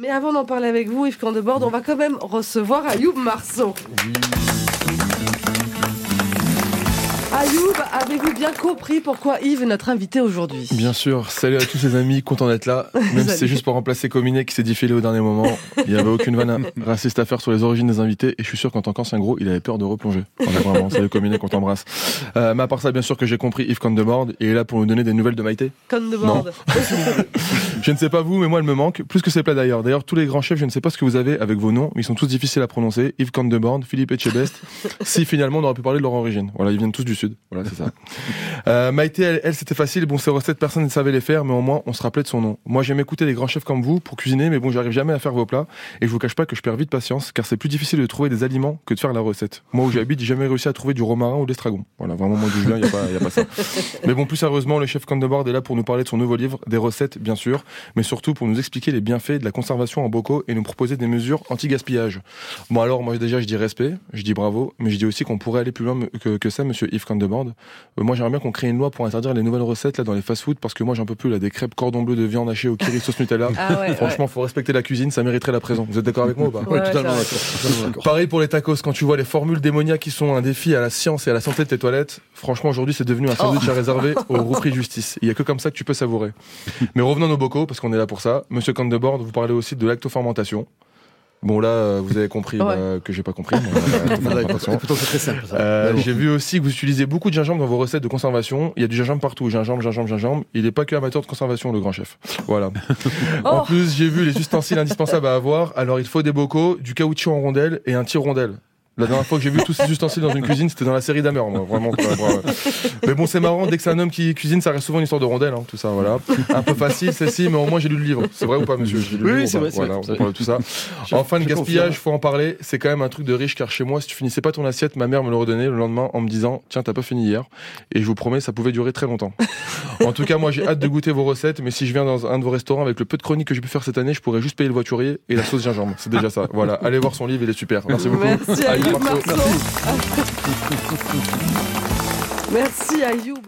Mais avant d'en parler avec vous, Yves Candebord, on va quand même recevoir Ayoub Marceau. Ayoub, avez-vous bien compris pourquoi Yves est notre invité aujourd'hui? Bien sûr. Salut à tous les amis, content d'être là. Même si c'est juste pour remplacer Cominet qui s'est défilé au dernier moment. Il n'y avait aucune vanne raciste à faire sur les origines des invités. Et je suis sûr qu'en tant qu'ancien gros, il avait peur de replonger. Voilà, vraiment, salut Cominet, qu'on t'embrasse. Euh, mais à part ça, bien sûr que j'ai compris Yves Candebord et est là pour nous donner des nouvelles de Maïté. Candebord. je ne sais pas vous, mais moi, elle me manque. Plus que ses plats d'ailleurs. D'ailleurs, tous les grands chefs, je ne sais pas ce que vous avez avec vos noms, mais ils sont tous difficiles à prononcer. Yves Candebord, Philippe Etchebest. si finalement on aurait pu parler de leur origine. Voilà, ils viennent tous du Sud. Voilà, c'est ça. Euh, Maïté, elle, elle c'était facile. Bon, ses recettes, personne ne savait les faire, mais au moins, on se rappelait de son nom. Moi, j'aime écouter des grands chefs comme vous pour cuisiner, mais bon, j'arrive jamais à faire vos plats. Et je vous cache pas que je perds vite patience, car c'est plus difficile de trouver des aliments que de faire la recette. Moi, où j'habite, j'ai jamais réussi à trouver du romarin ou de l'estragon. Voilà, vraiment, moi, du viens, il n'y a, pas, y a pas ça. Mais bon, plus sérieusement, le chef Candebord est là pour nous parler de son nouveau livre, des recettes, bien sûr, mais surtout pour nous expliquer les bienfaits de la conservation en bocaux et nous proposer des mesures anti-gaspillage. Bon, alors, moi, déjà, je dis respect, je dis bravo, mais je dis aussi qu'on pourrait aller plus loin que, que ça, monsieur Yves Candebord. Euh, moi, j'aimerais bien qu'on crée une loi pour interdire les nouvelles recettes là dans les fast-food parce que moi j'en peux plus là des crêpes cordon bleu de viande hachée au kiri sauce Nutella. Ah ouais, Franchement, faut respecter la cuisine, ça mériterait la présence. Vous êtes d'accord avec moi ou pas Ouais, ouais, totalement d'accord. Pareil pour les tacos, quand tu vois les formules démoniaques qui sont un défi à la science et à la santé de tes toilettes, franchement aujourd'hui c'est devenu un sandwich à réserver au repris justice. Il y a que comme ça que tu peux savourer. Mais revenons nos bocaux, parce qu'on est là pour ça. Monsieur Candebord, vous parlez aussi de lactofermentation. Bon là, euh, vous avez compris Ouais. bah, que j'ai pas compris. mais, euh. Euh. J'ai vu aussi que vous utilisez beaucoup de gingembre dans vos recettes de conservation. Il y a du gingembre partout, gingembre, gingembre, gingembre. Il n'est pas que amateur de conservation, le grand chef. Voilà. En Oh. plus, j'ai vu les ustensiles indispensables à avoir. Alors, il faut des bocaux, du caoutchouc en rondelle et un tire-rondelle. La dernière fois que j'ai vu tous ces ustensiles dans une cuisine, c'était dans la série d'Hammer, moi, vraiment. quoi. Mais bon, c'est marrant, dès que c'est un homme qui cuisine, ça reste souvent une histoire de rondelle, hein, tout ça, voilà. Un peu facile, celle-ci, mais au moins j'ai lu le livre. C'est vrai ou pas, monsieur? J'ai lu le Oui, livre oui, ou c'est pas vrai, c'est Voilà, vrai, on c'est parle de tout ça. Je- Enfin, le gaspillage, confirme. faut en parler. C'est quand même un truc de riche, car chez moi, si tu finissais pas ton assiette, ma mère me le redonnait le lendemain en me disant, tiens, t'as pas fini hier. Et je vous promets, ça pouvait durer très longtemps. En tout cas, moi, j'ai hâte de goûter vos recettes, mais si je viens dans un de vos restaurants avec le peu de chroniques que j'ai pu faire cette année, je pourrais juste payer le voiturier et la sauce gingembre. C'est déjà ça. Voilà. Allez voir son livre, il est super. Merci beaucoup. Merci. Marceau. Merci Ayoub.